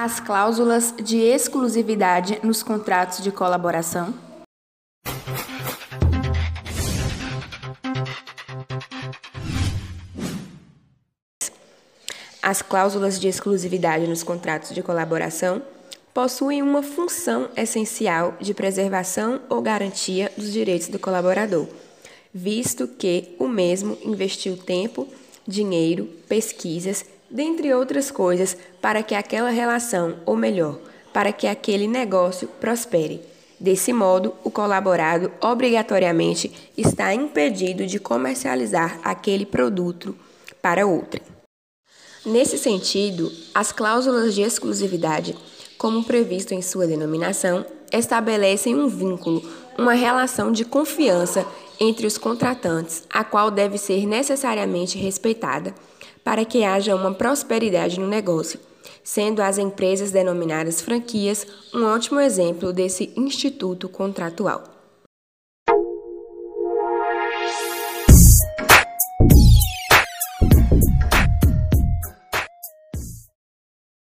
As cláusulas de exclusividade nos contratos de colaboração. As cláusulas de exclusividade nos contratos de colaboração possuem uma função essencial de preservação ou garantia dos direitos do colaborador, visto que o mesmo investiu tempo, dinheiro, pesquisas dentre outras coisas, para que aquela relação, ou melhor, para que aquele negócio prospere. Desse modo, o colaborado obrigatoriamente está impedido de comercializar aquele produto para outrem. Nesse sentido, as cláusulas de exclusividade, como previsto em sua denominação, estabelecem um vínculo, uma relação de confiança entre os contratantes, a qual deve ser necessariamente respeitada para que haja uma prosperidade no negócio, sendo as empresas denominadas franquias um ótimo exemplo desse instituto contratual.